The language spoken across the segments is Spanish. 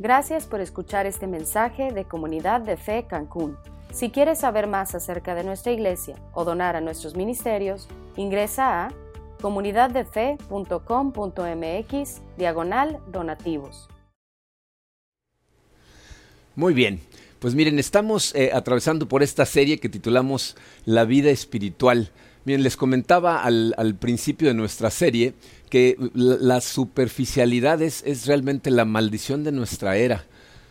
Gracias por escuchar este mensaje de Comunidad de Fe Cancún. Si quieres saber más acerca de nuestra iglesia o donar a nuestros ministerios, ingresa a comunidaddefe.com.mx diagonal donativos. Muy bien, pues miren, estamos eh, atravesando por esta serie que titulamos La vida espiritual. Miren, les comentaba al, principio de nuestra serie que la, superficialidad es, realmente la maldición de nuestra era.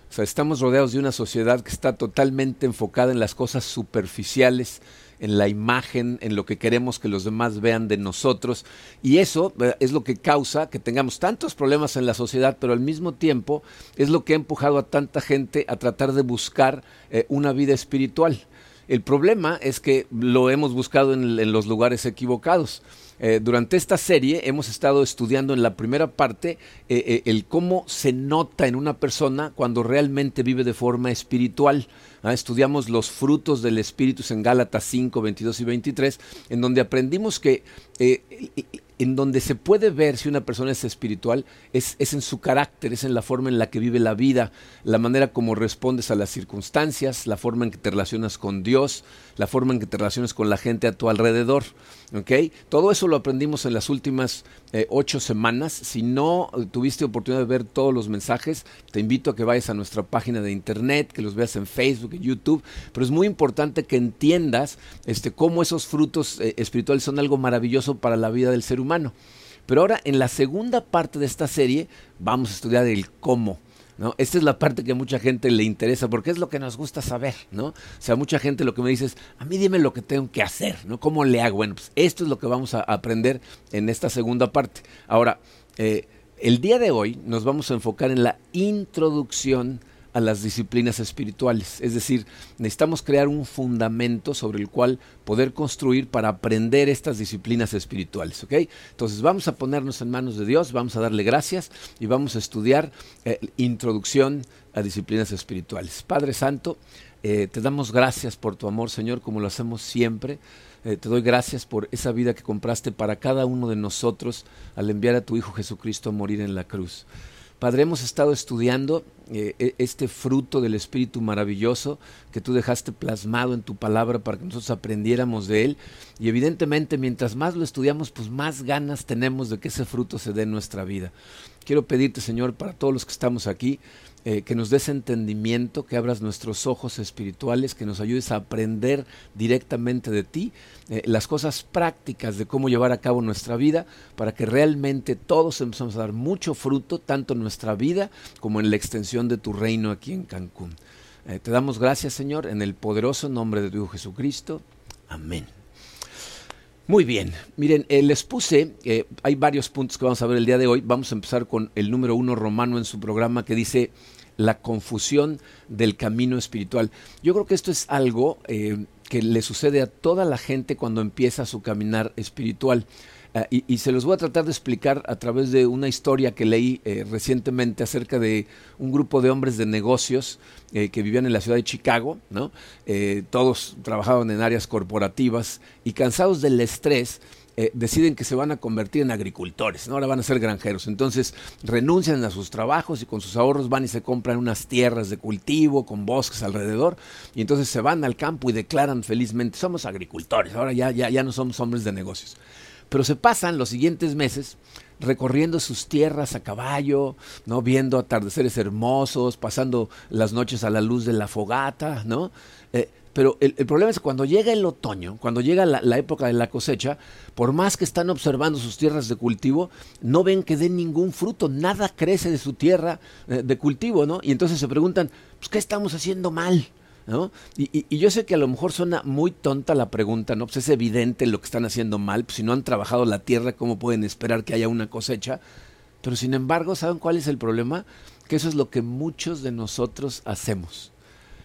O sea, estamos rodeados de una sociedad que está totalmente enfocada en las cosas superficiales, en la imagen, en lo que queremos que los demás vean de nosotros. Y eso eh, es lo que causa que tengamos tantos problemas en la sociedad, pero al mismo tiempo es lo que ha empujado a tanta gente a tratar de buscar eh, una vida espiritual. El problema es que lo hemos buscado en los lugares equivocados. Eh, durante esta serie hemos estado estudiando en la primera parte eh, eh, el cómo se nota en una persona cuando realmente vive de forma espiritual. ¿ah? Estudiamos los frutos del Espíritu en Gálatas 5, 22 y 23, en donde aprendimos que en donde se puede ver si una persona es espiritual es, es, en su carácter, es en la forma en la que vive la vida, la manera como respondes a las circunstancias, la forma en que te relacionas con Dios, la forma en que te relacionas con la gente a tu alrededor. ¿okay? Todo eso lo aprendimos en las últimas eh, ocho semanas. Si no eh, tuviste oportunidad de ver todos los mensajes, te invito a que vayas a nuestra página de internet, que los veas en Facebook, en YouTube. Pero es muy importante que entiendas este, cómo esos frutos eh, espirituales son algo maravilloso para la vida del ser humano. Pero ahora, en la segunda parte de esta serie, vamos a estudiar el cómo. ¿No? Esta es la parte que a mucha gente le interesa porque es lo que nos gusta saber, ¿no? O sea, mucha gente lo que me dice es, a mí dime lo que tengo que hacer, ¿no? ¿Cómo le hago? Bueno, pues esto es lo que vamos a aprender en esta segunda parte. Ahora, eh, el día de hoy nos vamos a enfocar en la introducción a las disciplinas espirituales. Es decir, necesitamos crear un fundamento sobre el cual poder construir para aprender estas disciplinas espirituales. ¿ok? Entonces vamos a ponernos en manos de Dios, vamos a darle gracias y vamos a estudiar eh, introducción a disciplinas espirituales. Padre Santo, eh, te damos gracias por tu amor, Señor, como lo hacemos siempre. Eh, te doy gracias por esa vida que compraste para cada uno de nosotros al enviar a tu Hijo Jesucristo a morir en la cruz. Padre, hemos estado estudiando eh, e, este fruto del Espíritu maravilloso que tú dejaste plasmado en tu palabra para que nosotros aprendiéramos de él. Y evidentemente, mientras más lo estudiamos, pues más ganas tenemos de que ese fruto se dé en nuestra vida. Quiero pedirte, Señor, para todos los que estamos aquí, eh, que nos des entendimiento, que abras nuestros ojos espirituales, que nos ayudes a aprender directamente de ti eh, las cosas prácticas de cómo llevar a cabo nuestra vida para que realmente todos empezamos a dar mucho fruto, tanto en nuestra vida como en la extensión de tu reino aquí en Cancún. Eh, te damos gracias, Señor, en el poderoso nombre de tu Hijo Jesucristo. Amén. Muy bien, miren, les puse, hay varios puntos que vamos a ver el día de hoy. Vamos a empezar con el número uno romano en su programa que dice, la confusión del camino espiritual. Yo creo que esto es algo eh, que le sucede a toda la gente cuando empieza su caminar espiritual. Ah, y, se los voy a tratar de explicar a través de una historia que leí eh, recientemente acerca de un grupo de hombres de negocios eh, que vivían en la ciudad de Chicago, ¿no? todos trabajaban en áreas corporativas y cansados del estrés, eh, deciden que se van a convertir en agricultores, ¿no? ahora van a ser granjeros. Entonces renuncian a sus trabajos y con sus ahorros van y se compran unas tierras de cultivo con bosques alrededor y entonces se van al campo y declaran felizmente, somos agricultores, ahora ya, ya, ya no somos hombres de negocios. Pero se pasan los siguientes meses recorriendo sus tierras a caballo, ¿no? viendo atardeceres hermosos, pasando las noches a la luz de la fogata, ¿no? Eh, pero el, problema es que cuando llega el otoño, cuando llega la, época de la cosecha, por más que están observando sus tierras de cultivo, no ven que den ningún fruto, nada crece de su tierra eh, de cultivo, ¿no? Y entonces se preguntan, pues, ¿qué estamos haciendo mal? Y, yo sé que a lo mejor suena muy tonta la pregunta, ¿no? Pues es evidente lo que están haciendo mal, pues si no han trabajado la tierra, ¿cómo pueden esperar que haya una cosecha? Pero sin embargo, ¿saben cuál es el problema? Que eso es lo que muchos de nosotros hacemos.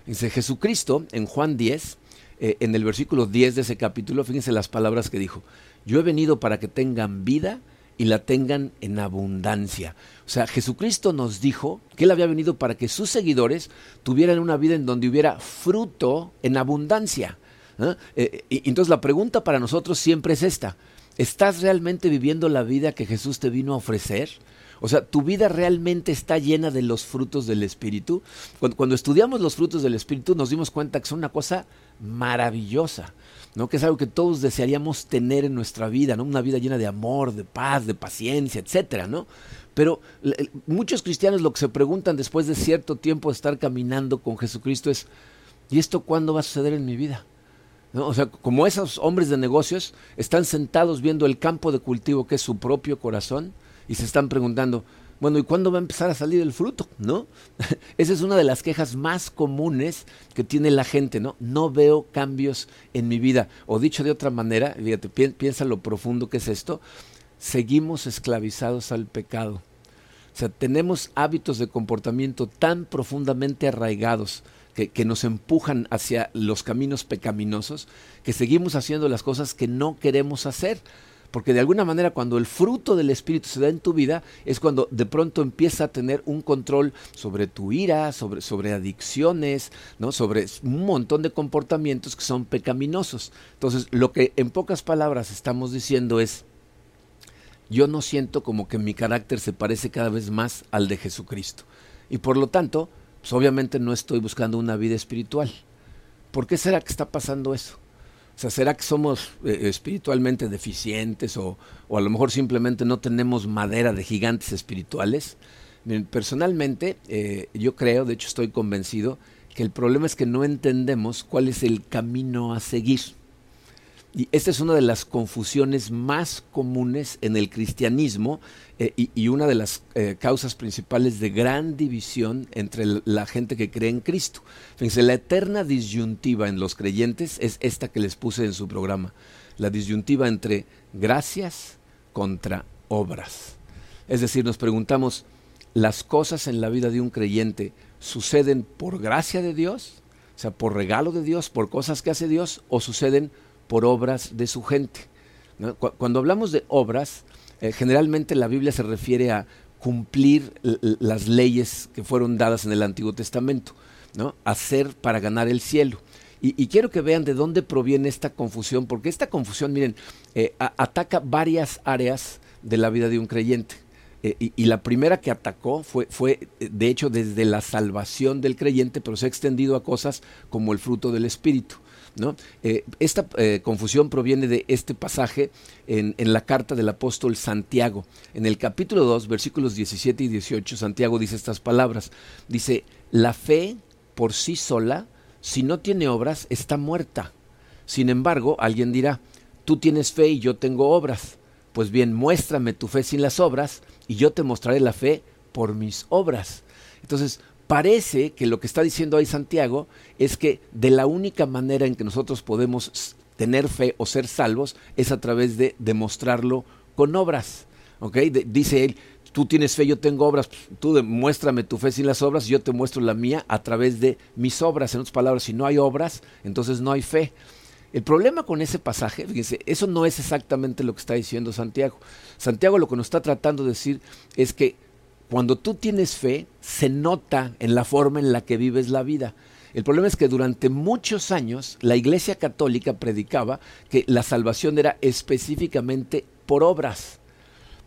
Dice Jesucristo en Juan 10, eh, en el versículo 10 de ese capítulo, fíjense las palabras que dijo. Yo he venido para que tengan vida y la tengan en abundancia. O sea, Jesucristo nos dijo que Él había venido para que sus seguidores tuvieran una vida en donde hubiera fruto en abundancia. ¿eh? Entonces la pregunta para nosotros siempre es esta. ¿Estás realmente viviendo la vida que Jesús te vino a ofrecer? O sea, tu vida realmente está llena de los frutos del Espíritu. Cuando, estudiamos los frutos del Espíritu nos dimos cuenta que son una cosa maravillosa, ¿no? Que es algo que todos desearíamos tener en nuestra vida, ¿no? Una vida llena de amor, de paz, de paciencia, etcétera, ¿no? Pero muchos cristianos lo que se preguntan después de cierto tiempo de estar caminando con Jesucristo es, ¿y esto cuándo va a suceder en mi vida? O sea, como esos hombres de negocios están sentados viendo el campo de cultivo que es su propio corazón y se están preguntando, bueno, ¿y cuándo va a empezar a salir el fruto? ¿No? Esa es una de las quejas más comunes que tiene la gente, ¿no? No veo cambios en mi vida. O dicho de otra manera, fíjate, piensa lo profundo que es esto, seguimos esclavizados al pecado. O sea, tenemos hábitos de comportamiento tan profundamente arraigados que, nos empujan hacia los caminos pecaminosos, que seguimos haciendo las cosas que no queremos hacer. Porque de alguna manera cuando el fruto del Espíritu se da en tu vida es cuando de pronto empieza a tener un control sobre tu ira, sobre, adicciones, ¿no? sobre un montón de comportamientos que son pecaminosos. Entonces, lo que en pocas palabras estamos diciendo es, yo no siento como que mi carácter se parece cada vez más al de Jesucristo. Y por lo tanto, pues obviamente no estoy buscando una vida espiritual. ¿Por qué será que está pasando eso? O sea, ¿será que somos eh, espiritualmente deficientes o, o, a lo mejor simplemente no tenemos madera de gigantes espirituales? personalmente, eh, yo creo, de hecho estoy convencido, que el problema es que no entendemos cuál es el camino a seguir. Y esta es una de las confusiones más comunes en el cristianismo eh, y, una de las eh, causas principales de gran división entre la gente que cree en Cristo. Fíjense, la eterna disyuntiva en los creyentes es esta que les puse en su programa, la disyuntiva entre gracias contra obras. Es decir, nos preguntamos, ¿las cosas en la vida de un creyente suceden por gracia de Dios? O sea, por regalo de Dios, por cosas que hace Dios, o suceden por obras de su gente. Cuando hablamos de obras, eh, generalmente la Biblia se refiere a cumplir las leyes que fueron dadas en el Antiguo Testamento, ¿no? hacer para ganar el cielo. Y, quiero que vean de dónde proviene esta confusión, porque esta confusión, miren, eh, ataca varias áreas de la vida de un creyente. Eh, y, y, la primera que atacó fue, fue, de hecho, desde la salvación del creyente, pero se ha extendido a cosas como el fruto del Espíritu. Eh, esta eh, confusión proviene de este pasaje en, en, la carta del apóstol Santiago. En el capítulo 2, versículos 17 y 18, Santiago dice estas palabras. Dice, la fe por sí sola, si no tiene obras, está muerta. Sin embargo, alguien dirá, tú tienes fe y yo tengo obras. Pues bien, muéstrame tu fe sin las obras y yo te mostraré la fe por mis obras. Entonces, parece que lo que está diciendo ahí Santiago es que de la única manera en que nosotros podemos tener fe o ser salvos es a través de demostrarlo con obras. ¿ok? dice él, tú tienes fe, yo tengo obras, tú demuéstrame tu fe sin las obras, yo te muestro la mía a través de mis obras. En otras palabras, si no hay obras, entonces no hay fe. El problema con ese pasaje, fíjense, eso no es exactamente lo que está diciendo Santiago. Santiago lo que nos está tratando de decir es que cuando tú tienes fe, se nota en la forma en la que vives la vida. El problema es que durante muchos años la Iglesia Católica predicaba que la salvación era específicamente por obras.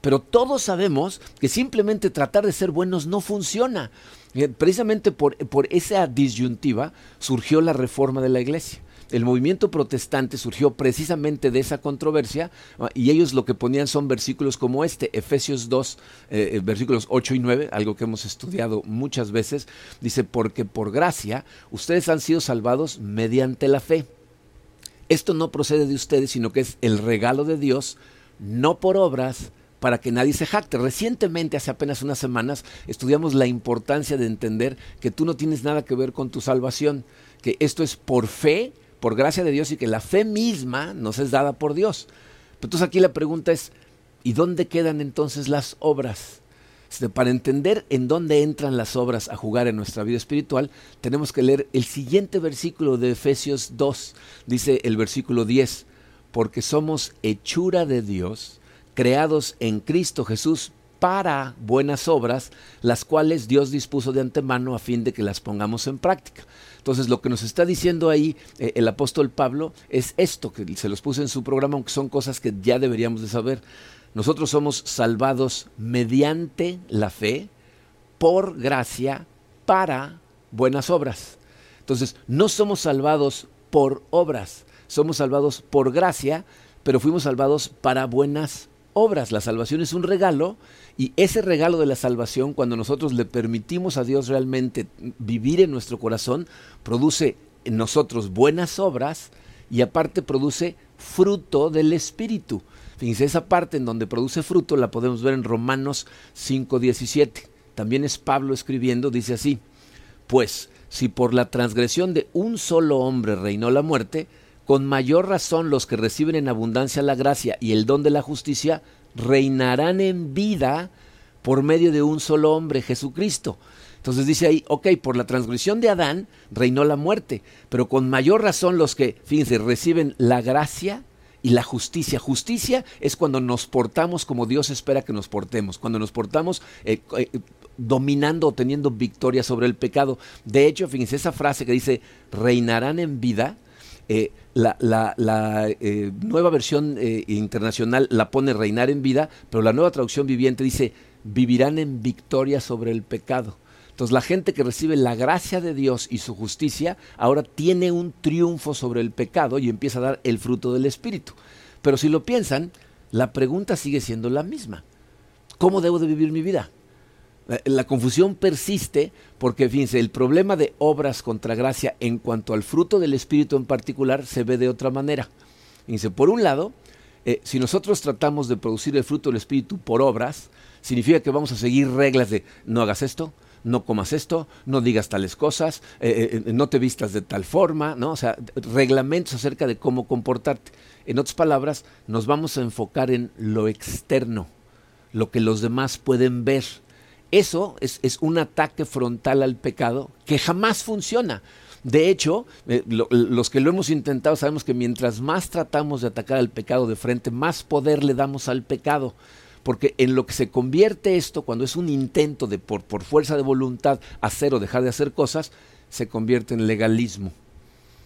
Pero todos sabemos que simplemente tratar de ser buenos no funciona. Eh, precisamente por, por esa disyuntiva surgió la reforma de la Iglesia el movimiento protestante surgió precisamente de esa controversia ah, y ellos lo que ponían son versículos como este, Efesios 2, eh, eh, versículos 8 y 9, algo que hemos estudiado muchas veces, dice, porque por gracia ustedes han sido salvados mediante la fe. Esto no procede de ustedes, sino que es el regalo de Dios, no por obras, para que nadie se jacte. Recientemente, hace apenas unas semanas, estudiamos la importancia de entender que tú no tienes nada que ver con tu salvación, que esto es por fe por gracia de Dios y que la fe misma nos es dada por Dios. Entonces aquí la pregunta es, ¿y dónde quedan entonces las obras? Para entender en dónde entran las obras a jugar en nuestra vida espiritual, tenemos que leer el siguiente versículo de Efesios 2. Dice el versículo 10, porque somos hechura de Dios, creados en Cristo Jesús para buenas obras, las cuales Dios dispuso de antemano a fin de que las pongamos en práctica. Entonces, lo que nos está diciendo ahí eh, el apóstol Pablo es esto, que se los puse en su programa, aunque son cosas que ya deberíamos de saber. nosotros somos salvados mediante la fe, por gracia, para buenas obras. Entonces, no somos salvados por obras, somos salvados por gracia, pero fuimos salvados para buenas obras. La salvación es un regalo y ese regalo de la salvación, cuando nosotros le permitimos a Dios realmente vivir en nuestro corazón, produce en nosotros buenas obras y aparte produce fruto del Espíritu. Fíjense, esa parte en donde produce fruto la podemos ver en Romanos 5:17. También es Pablo escribiendo, dice así, pues si por la transgresión de un solo hombre reinó la muerte, con mayor razón los que reciben en abundancia la gracia y el don de la justicia reinarán en vida por medio de un solo hombre, Jesucristo. Entonces dice ahí, ok, por la transgresión de Adán reinó la muerte, pero con mayor razón los que, fíjense, reciben la gracia y la justicia. Justicia es cuando nos portamos como Dios espera que nos portemos, cuando nos portamos eh, eh, dominando o teniendo victoria sobre el pecado. De hecho, fíjense, esa frase que dice, reinarán en vida, eh, la, nueva versión internacional la pone reinar en vida, pero la nueva traducción viviente dice, vivirán en victoria sobre el pecado. Entonces la gente que recibe la gracia de Dios y su justicia ahora tiene un triunfo sobre el pecado y empieza a dar el fruto del Espíritu. Pero si lo piensan, la pregunta sigue siendo la misma. ¿Cómo debo de vivir mi vida? La confusión persiste porque, fíjense, el problema de obras contra gracia en cuanto al fruto del Espíritu en particular se ve de otra manera. Fíjense, por un lado, eh, si nosotros tratamos de producir el fruto del Espíritu por obras, significa que vamos a seguir reglas de no hagas esto, no comas esto, no digas tales cosas, eh, eh, no te vistas de tal forma, ¿no? O sea, reglamentos acerca de cómo comportarte. En otras palabras, nos vamos a enfocar en lo externo, lo que los demás pueden ver. Eso es, un ataque frontal al pecado que jamás funciona. De hecho, los que lo hemos intentado sabemos que mientras más tratamos de atacar al pecado de frente, más poder le damos al pecado porque en lo que se convierte esto, cuando es un intento de por, por fuerza de voluntad hacer o dejar de hacer cosas, se convierte en legalismo.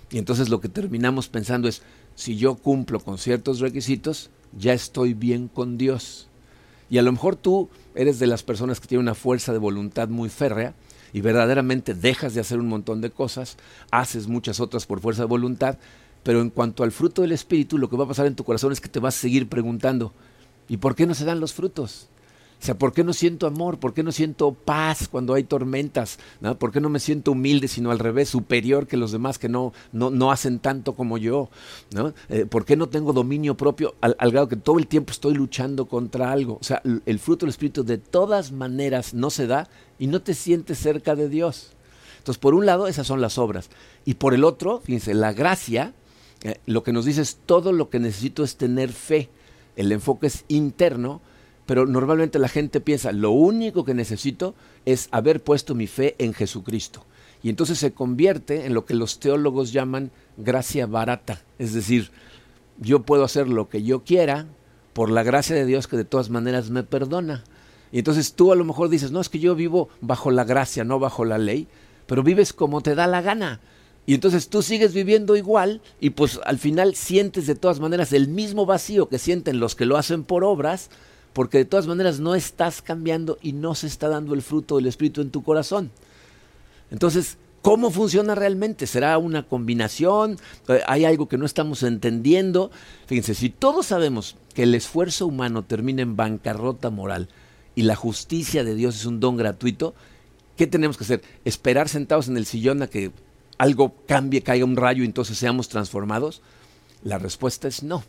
Y entonces lo que terminamos pensando es, si yo cumplo con ciertos requisitos, ya estoy bien con Dios. Y a lo mejor tú eres de las personas que tienen una fuerza de voluntad muy férrea y verdaderamente dejas de hacer un montón de cosas, haces muchas otras por fuerza de voluntad, pero en cuanto al fruto del Espíritu, lo que va a pasar en tu corazón es que te vas a seguir preguntando, ¿Y por qué no se dan los frutos? O sea, ¿por qué no siento amor? ¿Por qué no siento paz cuando hay tormentas? ¿Por qué no me siento humilde, sino al revés, superior que los demás que no, no, no hacen tanto como yo? Eh, ¿Por qué no tengo dominio propio al, al, grado que todo el tiempo estoy luchando contra algo? O sea, el fruto del Espíritu de todas maneras no se da y no te sientes cerca de Dios. Entonces, por un lado, esas son las obras. Y por el otro, fíjense, la gracia, eh, lo que nos dice es todo lo que necesito es tener fe el enfoque es interno, pero normalmente la gente piensa, lo único que necesito es haber puesto mi fe en Jesucristo. Y entonces se convierte en lo que los teólogos llaman gracia barata. Es decir, yo puedo hacer lo que yo quiera por la gracia de Dios que de todas maneras me perdona. Y entonces tú a lo mejor dices, no, es que yo vivo bajo la gracia, no bajo la ley, pero vives como te da la gana. Y entonces tú sigues viviendo igual y pues al final sientes de todas maneras el mismo vacío que sienten los que lo hacen por obras, porque de todas maneras no estás cambiando y no se está dando el fruto del Espíritu en tu corazón. Entonces, ¿cómo funciona realmente? ¿Será una combinación? Eh, ¿Hay algo que no estamos entendiendo? Fíjense, si todos sabemos que el esfuerzo humano termina en bancarrota moral y la justicia de Dios es un don gratuito, ¿qué tenemos que hacer? ¿Esperar sentados en el sillón a que algo cambie, caiga un rayo y entonces seamos transformados? La respuesta es no.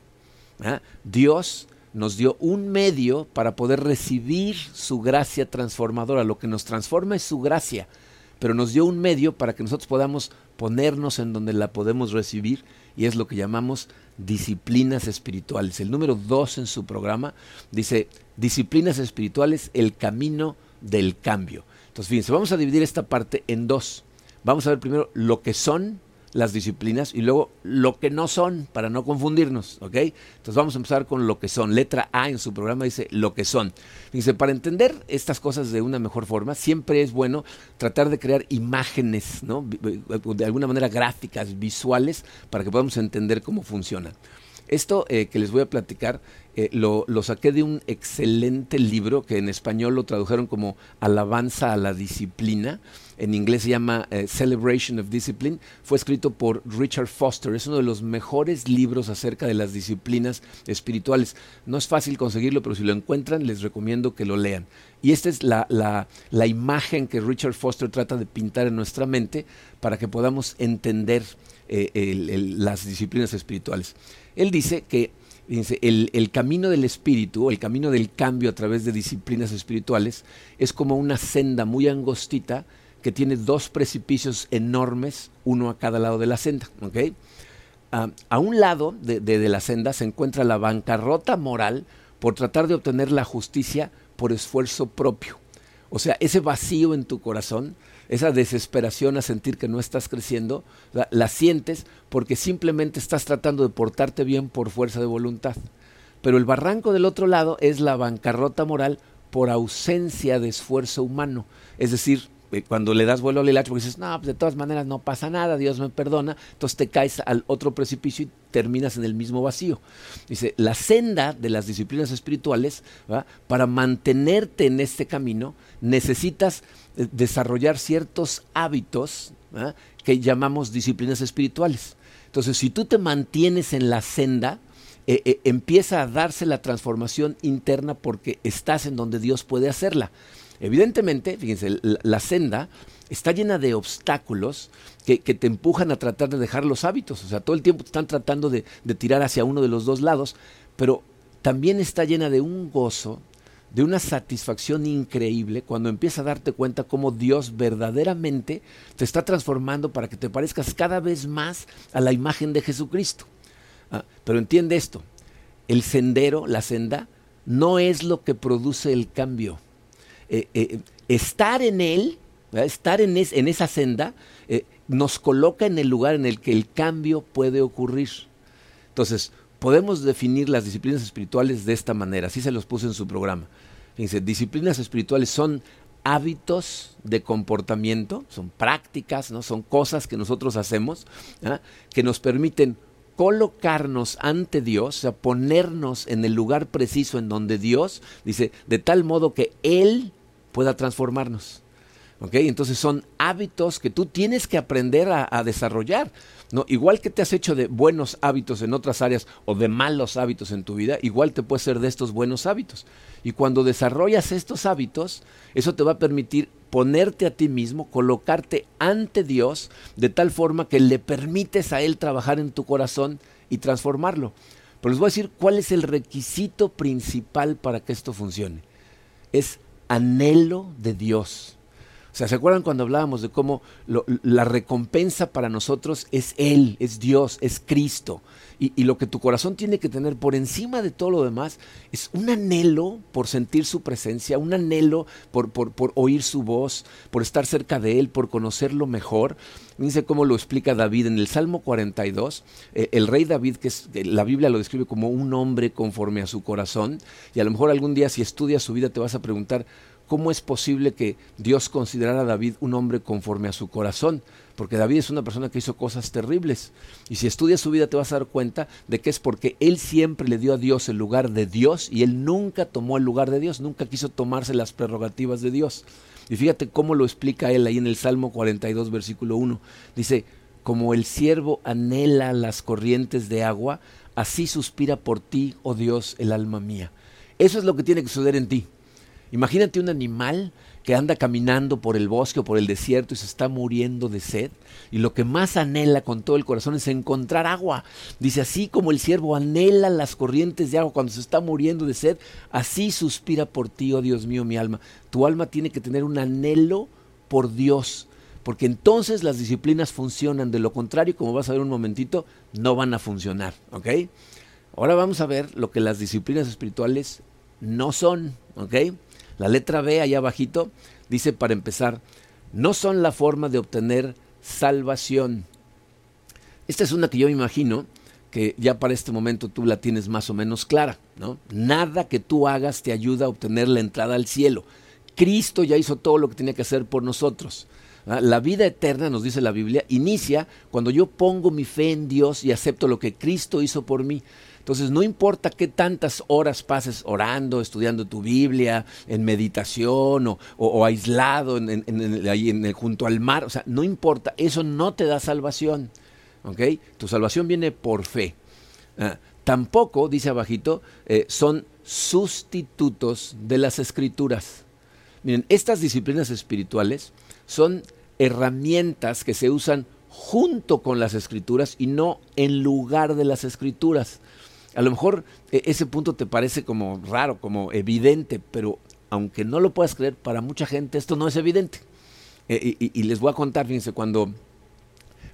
Dios nos dio un medio para poder recibir su gracia transformadora. Lo que nos transforma es su gracia, pero nos dio un medio para que nosotros podamos ponernos en donde la podemos recibir y es lo que llamamos disciplinas espirituales. El número dos en su programa dice disciplinas espirituales, el camino del cambio. Entonces, fíjense, vamos a dividir esta parte en dos. Vamos a ver primero lo que son las disciplinas y luego lo que no son, para no confundirnos, ¿ok? Entonces vamos a empezar con lo que son. Letra A en su programa dice lo que son. Dice, para entender estas cosas de una mejor forma, siempre es bueno tratar de crear imágenes, ¿no? De alguna manera gráficas, visuales, para que podamos entender cómo funcionan. Esto eh, que les voy a platicar eh, lo, saqué de un excelente libro que en español lo tradujeron como Alabanza a la Disciplina. En inglés se llama eh, Celebration of Discipline. Fue escrito por Richard Foster. Es uno de los mejores libros acerca de las disciplinas espirituales. No es fácil conseguirlo, pero si lo encuentran, les recomiendo que lo lean. Y esta es la, imagen que Richard Foster trata de pintar en nuestra mente para que podamos entender las disciplinas espirituales. Él dice que el, camino del espíritu, el camino del cambio a través de disciplinas espirituales, es como una senda muy angostita que tiene dos precipicios enormes, uno a cada lado de la senda. ¿okay? Uh, a un lado de, la senda se encuentra la bancarrota moral por tratar de obtener la justicia por esfuerzo propio. O sea, ese vacío en tu corazón, esa desesperación a sentir que no estás creciendo, la, la, sientes porque simplemente estás tratando de portarte bien por fuerza de voluntad. Pero el barranco del otro lado es la bancarrota moral por ausencia de esfuerzo humano. Es decir, cuando le das vuelo al hilacho porque dices, no, pues de todas maneras no pasa nada, Dios me perdona, entonces te caes al otro precipicio y terminas en el mismo vacío. Dice, la senda de las disciplinas espirituales, para mantenerte en este camino, necesitas eh, desarrollar ciertos hábitos que llamamos disciplinas espirituales. Entonces, si tú te mantienes en la senda, eh, eh, empieza a darse la transformación interna porque estás en donde Dios puede hacerla. Evidentemente, fíjense, la, senda está llena de obstáculos que, te empujan a tratar de dejar los hábitos. O sea, todo el tiempo te están tratando de, de tirar hacia uno de los dos lados, pero también está llena de un gozo, de una satisfacción increíble cuando empiezas a darte cuenta cómo Dios verdaderamente te está transformando para que te parezcas cada vez más a la imagen de Jesucristo. Ah, pero entiende esto, el sendero, la senda, no es lo que produce el cambio. Eh, eh, estar en él, estar en, es, en, esa senda, eh, nos coloca en el lugar en el que el cambio puede ocurrir. Entonces, podemos definir las disciplinas espirituales de esta manera, así se los puse en su programa. Disciplinas espirituales son hábitos de comportamiento, son prácticas, ¿no? son cosas que nosotros hacemos, ¿eh? que nos permiten colocarnos ante Dios, o sea, ponernos en el lugar preciso en donde Dios dice, de tal modo que Él pueda transformarnos. ¿Ok? Entonces son hábitos que tú tienes que aprender a, desarrollar. ¿no? Igual que te has hecho de buenos hábitos en otras áreas o de malos hábitos en tu vida, igual te puedes ser de estos buenos hábitos. Y cuando desarrollas estos hábitos, eso te va a permitir ponerte a ti mismo, colocarte ante Dios, de tal forma que le permites a Él trabajar en tu corazón y transformarlo. Pero les voy a decir cuál es el requisito principal para que esto funcione. Es anhelo de Dios. O sea, ¿se acuerdan cuando hablábamos de cómo la recompensa para nosotros es Él, es Dios, es Cristo? Y, lo que tu corazón tiene que tener por encima de todo lo demás es un anhelo por sentir su presencia, un anhelo por, oír su voz, por estar cerca de Él, por conocerlo mejor. Fíjense cómo lo explica David en el Salmo 42. Eh, el rey David, que es, la Biblia lo describe como un hombre conforme a su corazón. Y a lo mejor algún día si estudias su vida te vas a preguntar, ¿cómo es posible que Dios considerara a David un hombre conforme a su corazón? Porque David es una persona que hizo cosas terribles. Y si estudias su vida te vas a dar cuenta de que es porque él siempre le dio a Dios el lugar de Dios y él nunca tomó el lugar de Dios, nunca quiso tomarse las prerrogativas de Dios. Y fíjate cómo lo explica él ahí en el Salmo 42, versículo 1. Dice, como el siervo anhela las corrientes de agua, así suspira por ti, oh Dios, el alma mía. Eso es lo que tiene que suceder en ti. Imagínate un animal que anda caminando por el bosque o por el desierto y se está muriendo de sed y lo que más anhela con todo el corazón es encontrar agua. Dice, así como el siervo anhela las corrientes de agua cuando se está muriendo de sed, así suspira por ti, oh Dios mío, mi alma. Tu alma tiene que tener un anhelo por Dios, porque entonces las disciplinas funcionan, de lo contrario, como vas a ver un momentito, no van a funcionar, ¿ok? Ahora vamos a ver lo que las disciplinas espirituales no son, ¿ok? La letra B, allá abajito, dice para empezar, no son la forma de obtener salvación. Esta es una que yo me imagino que ya para este momento tú la tienes más o menos clara, ¿no? Nada que tú hagas te ayuda a obtener la entrada al cielo. Cristo ya hizo todo lo que tenía que hacer por nosotros. La vida eterna, nos dice la Biblia, inicia cuando yo pongo mi fe en Dios y acepto lo que Cristo hizo por mí. Entonces, no importa qué tantas horas pases orando, estudiando tu Biblia, en meditación o, aislado en, ahí en junto al mar, o sea, no importa, eso no te da salvación. ¿ok? Tu salvación viene por fe. Ah, tampoco, dice abajito, eh, son sustitutos de las escrituras. Miren, estas disciplinas espirituales son herramientas que se usan junto con las escrituras y no en lugar de las escrituras. A lo mejor e, ese punto te parece como raro, como evidente, pero aunque no lo puedas creer, para mucha gente esto no es evidente. Eh, y, les voy a contar, fíjense, cuando,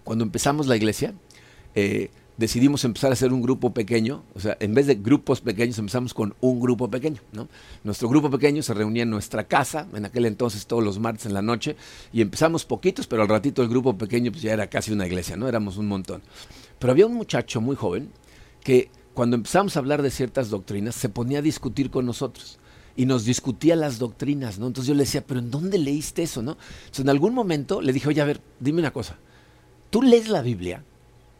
cuando empezamos la iglesia, eh, decidimos empezar a hacer un grupo pequeño, o sea, en vez de grupos pequeños empezamos con un grupo pequeño, ¿no? Nuestro grupo pequeño se reunía en nuestra casa, en aquel entonces todos los martes en la noche, y empezamos poquitos, pero al ratito el grupo pequeño pues ya era casi una iglesia, ¿no? Éramos un montón. Pero había un muchacho muy joven que cuando empezamos a hablar de ciertas doctrinas se ponía a discutir con nosotros y nos discutía las doctrinas, ¿no? Entonces yo le decía, pero ¿en dónde leíste eso, no? Entonces en algún momento le dije, oye, a ver, dime una cosa, ¿tú lees la Biblia?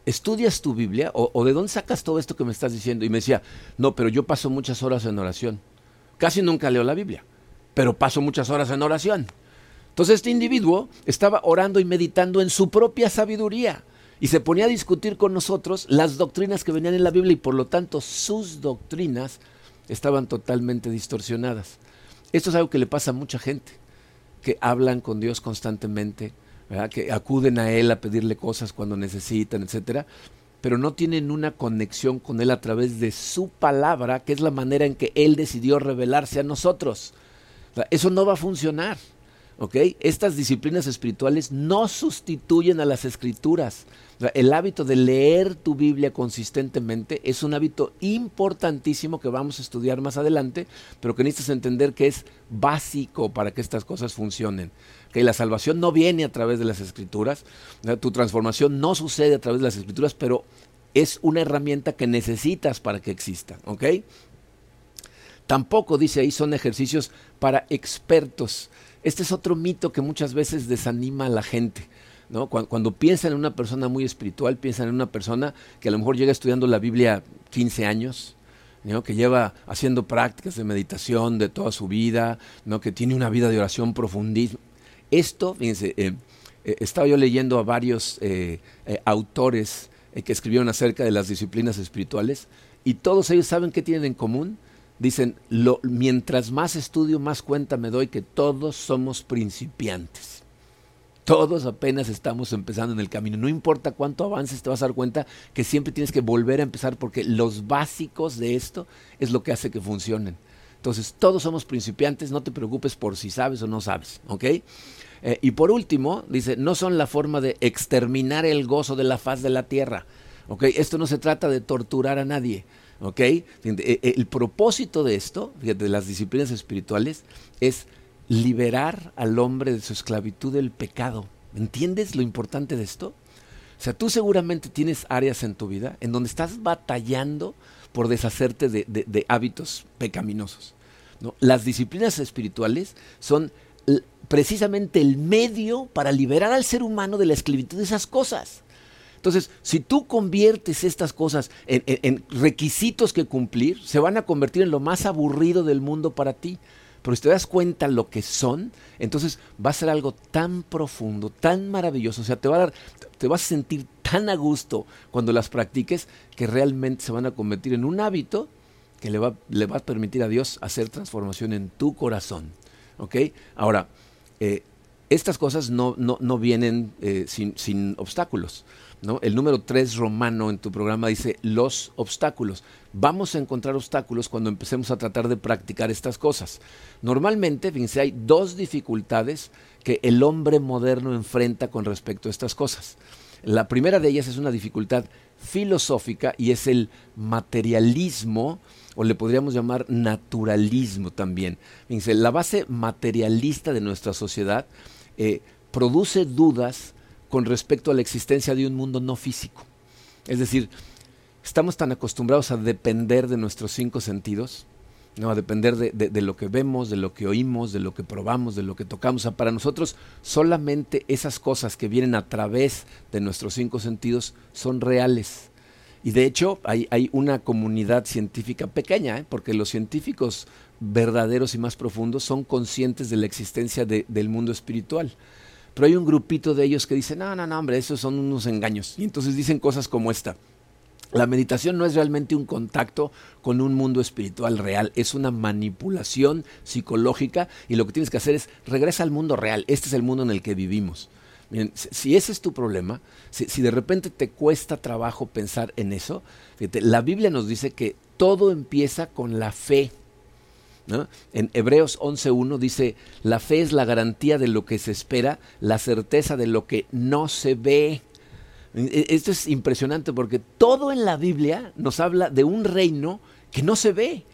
¿estudias tu Biblia o, de dónde sacas todo esto que me estás diciendo? Y me decía, no, pero yo paso muchas horas en oración. Casi nunca leo la Biblia, pero paso muchas horas en oración. Entonces este individuo estaba orando y meditando en su propia sabiduría y se ponía a discutir con nosotros las doctrinas que venían en la Biblia y por lo tanto sus doctrinas estaban totalmente distorsionadas. Esto es algo que le pasa a mucha gente, que hablan con Dios constantemente, que acuden a Él a pedirle cosas cuando necesitan, etcétera, pero no tienen una conexión con Él a través de su palabra, que es la manera en que Él decidió revelarse a nosotros. eso no va a funcionar. Estas disciplinas espirituales no sustituyen a las escrituras. el hábito de leer tu Biblia consistentemente es un hábito importantísimo que vamos a estudiar más adelante, pero que necesitas entender que es básico para que estas cosas funcionen. Que la salvación no viene a través de las escrituras, tu transformación no sucede a través de las escrituras, pero es una herramienta que necesitas para que exista. Tampoco, dice ahí, son ejercicios para expertos. Este es otro mito que muchas veces desanima a la gente. ¿no? Cuando, piensan en una persona muy espiritual, piensan en una persona que a lo mejor llega estudiando la Biblia 15 años, que lleva haciendo prácticas de meditación de toda su vida, ¿no? que tiene una vida de oración profundísima. Esto, fíjense, eh, eh, estaba yo leyendo a varios eh, autores que escribieron acerca de las disciplinas espirituales y todos ellos saben qué tienen en común dicen, mientras más estudio, más cuenta me doy que todos somos principiantes. Todos apenas estamos empezando en el camino. No importa cuánto avances, te vas a dar cuenta que siempre tienes que volver a empezar porque los básicos de esto es lo que hace que funcionen. Entonces, todos somos principiantes, no te preocupes por si sabes o no sabes, ¿ok? Eh, y por último, dice, no son la forma de exterminar el gozo de la faz de la tierra, ¿ok? Esto no se trata de torturar a nadie, ¿Ok? E, e, el propósito de esto, de las disciplinas espirituales, es liberar al hombre de su esclavitud del pecado. ¿Entiendes lo importante de esto? O sea, tú seguramente tienes áreas en tu vida en donde estás batallando por deshacerte de, hábitos pecaminosos. ¿no? Las disciplinas espirituales son precisamente el medio para liberar al ser humano de la esclavitud de esas cosas. Entonces, si tú conviertes estas cosas en, requisitos que cumplir, se van a convertir en lo más aburrido del mundo para ti. Pero si te das cuenta lo que son, entonces va a ser algo tan profundo, tan maravilloso. O sea, te, va a dar, te vas a sentir tan a gusto cuando las practiques que realmente se van a convertir en un hábito que le va, le va a permitir a Dios hacer transformación en tu corazón. ¿Ok? Ahora, eh, estas cosas no, no, no vienen eh, sin, sin obstáculos. El número 3 romano en tu programa dice los obstáculos. Vamos a encontrar obstáculos cuando empecemos a tratar de practicar estas cosas. Normalmente, fíjense, hay dos dificultades que el hombre moderno enfrenta con respecto a estas cosas. La primera de ellas es una dificultad filosófica y es el materialismo, o le podríamos llamar naturalismo también. Fíjense, la base materialista de nuestra sociedad eh, produce dudas con respecto a la existencia de un mundo no físico. Es decir, estamos tan acostumbrados a depender de nuestros cinco sentidos, ¿no? a depender de, lo que vemos, de lo que oímos, de lo que probamos, de lo que tocamos. para nosotros solamente esas cosas que vienen a través de nuestros cinco sentidos son reales. Y de hecho hay, hay una comunidad científica pequeña, ¿eh? porque los científicos verdaderos y más profundos son conscientes de la existencia del mundo espiritual. Pero hay un grupito de ellos que dicen, no, no, no, hombre, esos son unos engaños. Y entonces dicen cosas como esta. La meditación no es realmente un contacto con un mundo espiritual real, es una manipulación psicológica y lo que tienes que hacer es regresa al mundo real, este es el mundo en el que vivimos. si ese es tu problema, si, de repente te cuesta trabajo pensar en eso, la Biblia nos dice que todo empieza con la fe. En Hebreos 11.1 dice, la fe es la garantía de lo que se espera, la certeza de lo que no se ve. E, esto es impresionante porque todo en la Biblia nos habla de un reino que no se ve.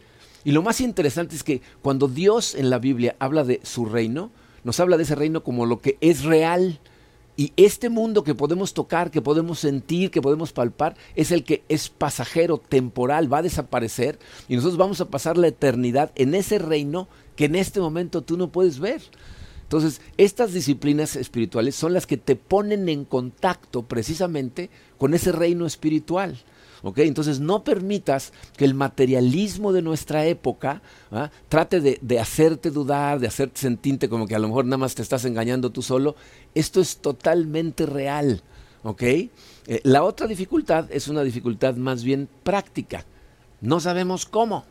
Y lo más interesante es que cuando Dios en la Biblia habla de su reino, nos habla de ese reino como lo que es real. Y este mundo que podemos tocar, que podemos sentir, que podemos palpar, es el que es pasajero, temporal, va a desaparecer y nosotros vamos a pasar la eternidad en ese reino que en este momento tú no puedes ver. Entonces, estas disciplinas espirituales son las que te ponen en contacto precisamente con ese reino espiritual. Entonces no permitas que el materialismo de nuestra época ¿ah? trate de, hacerte dudar, de hacerte sentirte como que a lo mejor nada más te estás engañando tú solo. Esto es totalmente real. Eh, la otra dificultad es una dificultad más bien práctica. No sabemos cómo.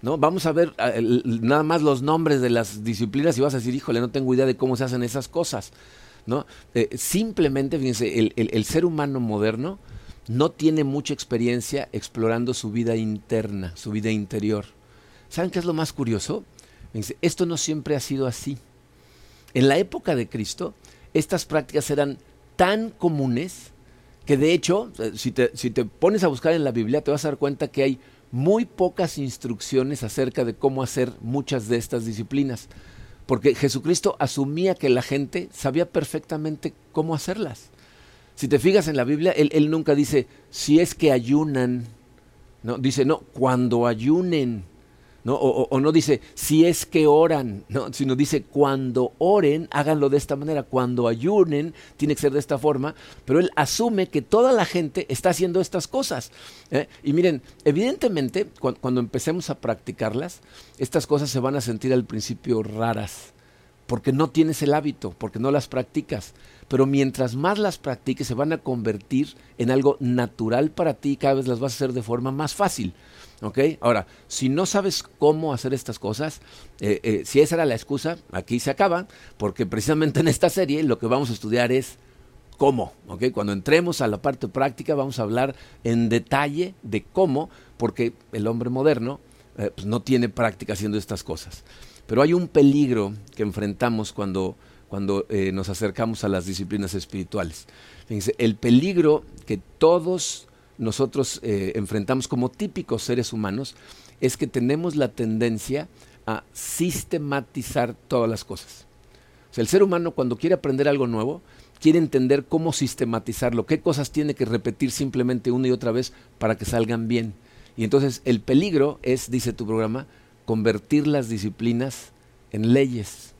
¿no? Vamos a ver ah, nada más los nombres de las disciplinas y vas a decir, híjole, no tengo idea de cómo se hacen esas cosas. ¿no? Eh, simplemente, fíjense, el ser humano moderno no tiene mucha experiencia explorando su vida interna, su vida interior. ¿Saben qué es lo más curioso? Esto no siempre ha sido así. En la época de Cristo, estas prácticas eran tan comunes que de hecho, eh, si te, si te pones a buscar en la Biblia, te vas a dar cuenta que hay muy pocas instrucciones acerca de cómo hacer muchas de estas disciplinas. Porque Jesucristo asumía que la gente sabía perfectamente cómo hacerlas. Si te fijas en la Biblia, él, nunca dice, si es que ayunan. No, dice, no, cuando ayunen. ¿no? O, no dice, si es que oran, ¿no? sino dice, cuando oren, háganlo de esta manera. Cuando ayunen, tiene que ser de esta forma. Pero él asume que toda la gente está haciendo estas cosas. ¿eh? Y miren, evidentemente, cuando empecemos a practicarlas, estas cosas se van a sentir al principio raras porque no tienes el hábito, porque no las practicas. Pero mientras más las practiques, se van a convertir en algo natural para ti y cada vez las vas a hacer de forma más fácil. ¿Ok? Ahora, si no sabes cómo hacer estas cosas, eh, eh, si esa era la excusa, aquí se acaba, porque precisamente en esta serie lo que vamos a estudiar es cómo. ¿Ok? Cuando entremos a la parte práctica, vamos a hablar en detalle de cómo, porque el hombre moderno eh, pues no tiene práctica haciendo estas cosas. Pero hay un peligro que enfrentamos cuando, cuando eh, nos acercamos a las disciplinas espirituales. el peligro que todos nosotros eh, enfrentamos como típicos seres humanos es que tenemos la tendencia a sistematizar todas las cosas. O sea, el ser humano cuando quiere aprender algo nuevo, quiere entender cómo sistematizarlo, qué cosas tiene que repetir simplemente una y otra vez para que salgan bien. Y entonces el peligro es, dice tu programa, convertir las disciplinas en leyes.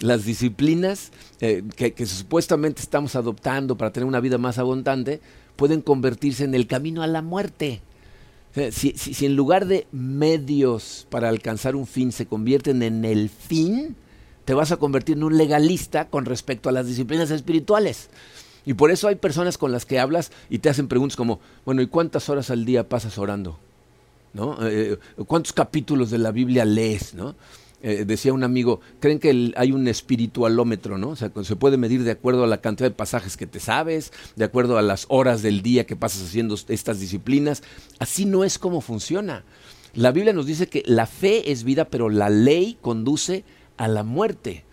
Las disciplinas eh, que, supuestamente estamos adoptando para tener una vida más abundante pueden convertirse en el camino a la muerte. si, en lugar de medios para alcanzar un fin se convierten en el fin, te vas a convertir en un legalista con respecto a las disciplinas espirituales. Y por eso hay personas con las que hablas y te hacen preguntas como, bueno, ¿y cuántas horas al día pasas orando? ¿no? Eh, eh, ¿Cuántos capítulos de la Biblia lees? ¿no? Eh, decía un amigo, creen que hay un espiritualómetro, ¿no? O sea, se puede medir de acuerdo a la cantidad de pasajes que te sabes, de acuerdo a las horas del día que pasas haciendo estas disciplinas. Así no es como funciona. La Biblia nos dice que la fe es vida, pero la ley conduce a la muerte.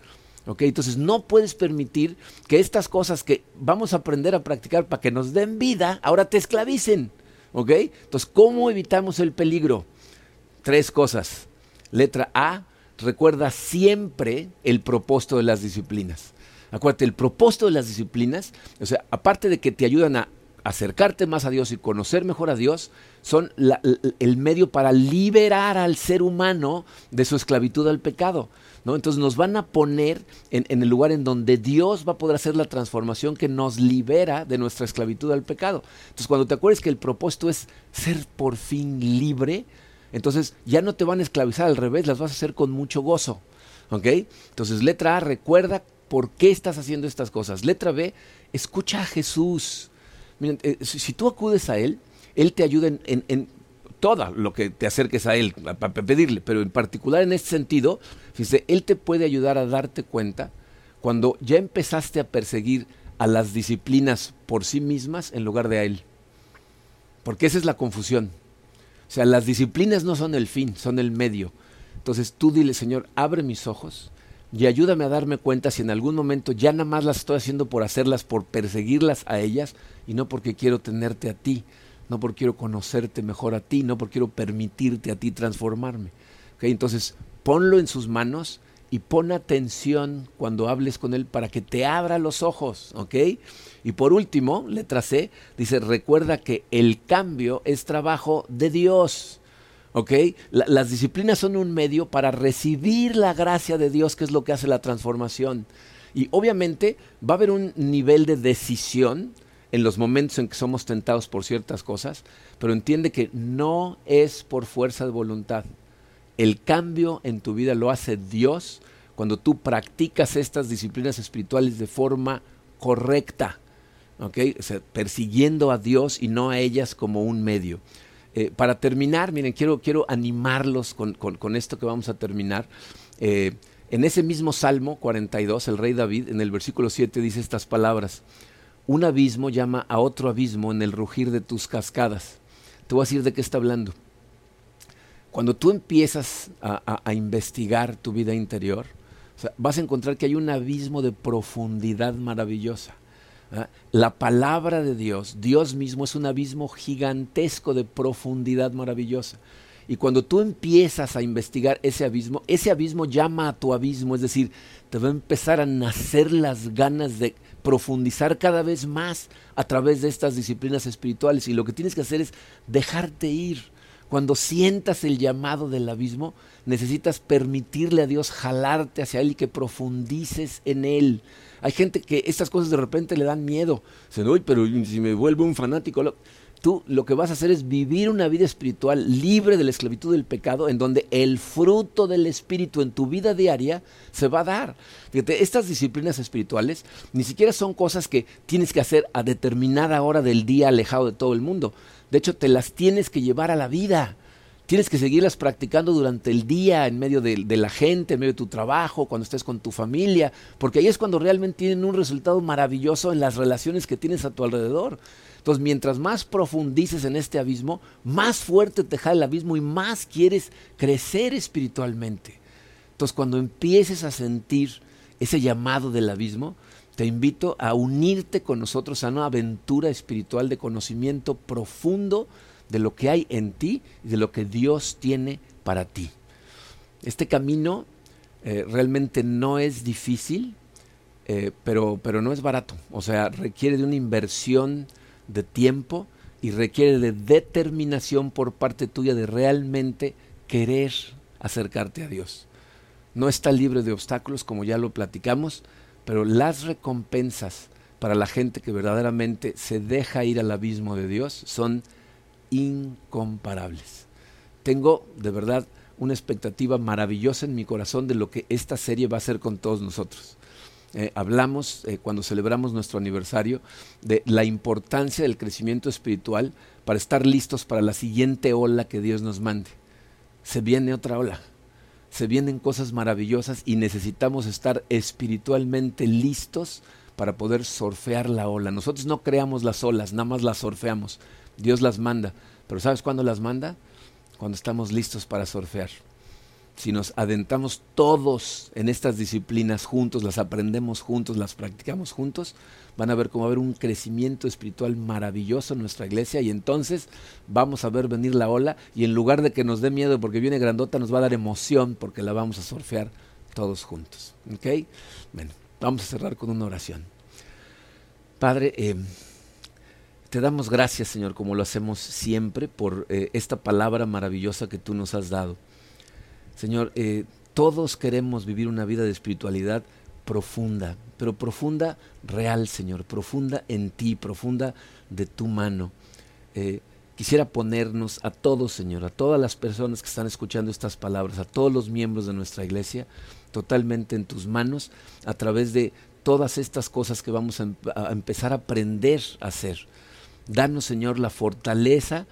¿Ok? Entonces no puedes permitir que estas cosas que vamos a aprender a practicar para que nos den vida, ahora te esclavicen. ¿Ok? Entonces, ¿cómo evitamos el peligro? Tres cosas. Letra A, recuerda siempre el propósito de las disciplinas. Acuérdate, el propósito de las disciplinas, o sea, aparte de que te ayudan a acercarte más a Dios y conocer mejor a Dios son el medio para liberar al ser humano de su esclavitud al pecado. Entonces nos van a poner en, en, el lugar en donde Dios va a poder hacer la transformación que nos libera de nuestra esclavitud al pecado. Entonces cuando te acuerdes que el propósito es ser por fin libre, entonces ya no te van a esclavizar al revés, las vas a hacer con mucho gozo. ¿Ok? Entonces letra A, recuerda por qué estás haciendo estas cosas. Letra B, escucha a Jesús. Eh, si, tú acudes a Él, Él te ayuda en, todo lo que te acerques a Él para pedirle, pero en particular en este sentido, fíjese, Él te puede ayudar a darte cuenta cuando ya empezaste a perseguir a las disciplinas por sí mismas en lugar de a Él. Porque esa es la confusión. O sea, las disciplinas no son el fin, son el medio. Entonces tú dile, Señor, abre mis ojos y ayúdame a darme cuenta si en algún momento ya nada más las estoy haciendo por hacerlas, por perseguirlas a ellas y no porque quiero tenerte a ti, no porque quiero conocerte mejor a ti, no porque quiero permitirte a ti transformarme. Entonces, ponlo en sus manos y pon atención cuando hables con él para que te abra los ojos, ¿ok? Y por último, letra C, dice, recuerda que el cambio es trabajo de Dios. ¿Ok? las disciplinas son un medio para recibir la gracia de Dios, que es lo que hace la transformación. Y obviamente va a haber un nivel de decisión en los momentos en que somos tentados por ciertas cosas, pero entiende que no es por fuerza de voluntad. El cambio en tu vida lo hace Dios cuando tú practicas estas disciplinas espirituales de forma correcta, persiguiendo a Dios y no a ellas como un medio. Eh, para terminar, miren, quiero, quiero animarlos con, con, esto que vamos a terminar. Eh, en ese mismo Salmo 42, el rey David, en el versículo 7, dice estas palabras. Un abismo llama a otro abismo en el rugir de tus cascadas. Te voy a decir de qué está hablando. Cuando tú empiezas a, investigar tu vida interior, vas a encontrar que hay un abismo de profundidad maravillosa. La palabra de Dios, Dios mismo es un abismo gigantesco de profundidad maravillosa. Y cuando tú empiezas a investigar ese abismo, ese abismo llama a tu abismo, es decir, te va a empezar a nacer las ganas de profundizar cada vez más a través de estas disciplinas espirituales. Y lo que tienes que hacer es dejarte ir. Cuando sientas el llamado del abismo, necesitas permitirle a Dios jalarte hacia Él y que profundices en Él. Hay gente que estas cosas de repente le dan miedo. Dicen, uy, pero si me vuelvo un fanático. Tú lo que vas a hacer es vivir una vida espiritual libre de la esclavitud del pecado, en donde el fruto del Espíritu en tu vida diaria se va a dar. Fíjate, estas disciplinas espirituales ni siquiera son cosas que tienes que hacer a determinada hora del día alejado de todo el mundo. De hecho, te las tienes que llevar a la vida. Tienes que seguirlas practicando durante el día, en medio de, la gente, en medio de tu trabajo, cuando estés con tu familia, porque ahí es cuando realmente tienen un resultado maravilloso en las relaciones que tienes a tu alrededor. Entonces, mientras más profundices en este abismo, más fuerte te jala el abismo y más quieres crecer espiritualmente. Entonces, cuando empieces a sentir ese llamado del abismo, te invito a unirte con nosotros a una aventura espiritual de conocimiento profundo de lo que hay en ti y de lo que Dios tiene para ti. Este camino eh, realmente no es difícil, eh, pero, pero no es barato. O sea, requiere de una inversión de tiempo y requiere de determinación por parte tuya de realmente querer acercarte a Dios. No está libre de obstáculos, como ya lo platicamos, pero las recompensas para la gente que verdaderamente se deja ir al abismo de Dios son incomparables. Tengo de verdad una expectativa maravillosa en mi corazón de lo que esta serie va a hacer con todos nosotros. Eh, hablamos eh, cuando celebramos nuestro aniversario de la importancia del crecimiento espiritual para estar listos para la siguiente ola que Dios nos mande. Se viene otra ola, se vienen cosas maravillosas y necesitamos estar espiritualmente listos para poder surfear la ola. Nosotros no creamos las olas, nada más las surfeamos. Dios las manda. Pero ¿sabes cuándo las manda? Cuando estamos listos para surfear. Si nos adentramos todos en estas disciplinas juntos, las aprendemos juntos, las practicamos juntos, van a ver cómo va a haber un crecimiento espiritual maravilloso en nuestra iglesia y entonces vamos a ver venir la ola y en lugar de que nos dé miedo porque viene grandota, nos va a dar emoción porque la vamos a surfear todos juntos. ¿Ok? Bueno, vamos a cerrar con una oración. Padre, eh, te damos gracias, Señor, como lo hacemos siempre, por eh, esta palabra maravillosa que tú nos has dado. Señor, eh, todos queremos vivir una vida de espiritualidad profunda, pero profunda real, Señor, profunda en ti, profunda de tu mano. Eh, quisiera ponernos a todos, Señor, a todas las personas que están escuchando estas palabras, a todos los miembros de nuestra iglesia, totalmente en tus manos, a través de todas estas cosas que vamos a, a empezar a aprender a hacer. Danos, Señor, la fortaleza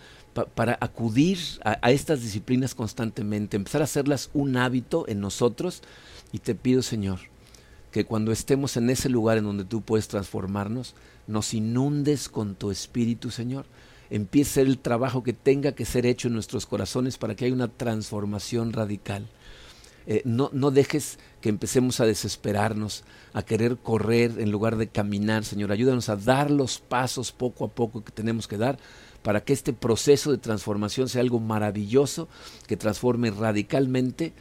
para acudir a, estas disciplinas constantemente, empezar a hacerlas un hábito en nosotros. Y te pido, Señor, que cuando estemos en ese lugar en donde tú puedes transformarnos, nos inundes con tu espíritu, Señor. Empiece el trabajo que tenga que ser hecho en nuestros corazones para que haya una transformación radical. Eh, no, no dejes que empecemos a desesperarnos, a querer correr en lugar de caminar, Señor. Ayúdanos a dar los pasos poco a poco que tenemos que dar para que este proceso de transformación sea algo maravilloso, que transforme radicalmente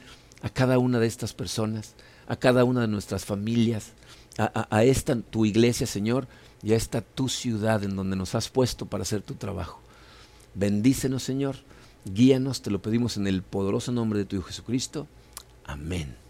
a cada una de estas personas, a cada una de nuestras familias, a, esta tu iglesia, Señor, y a esta tu ciudad en donde nos has puesto para hacer tu trabajo. Bendícenos, Señor, guíanos, te lo pedimos en el poderoso nombre de tu Hijo Jesucristo. Amén.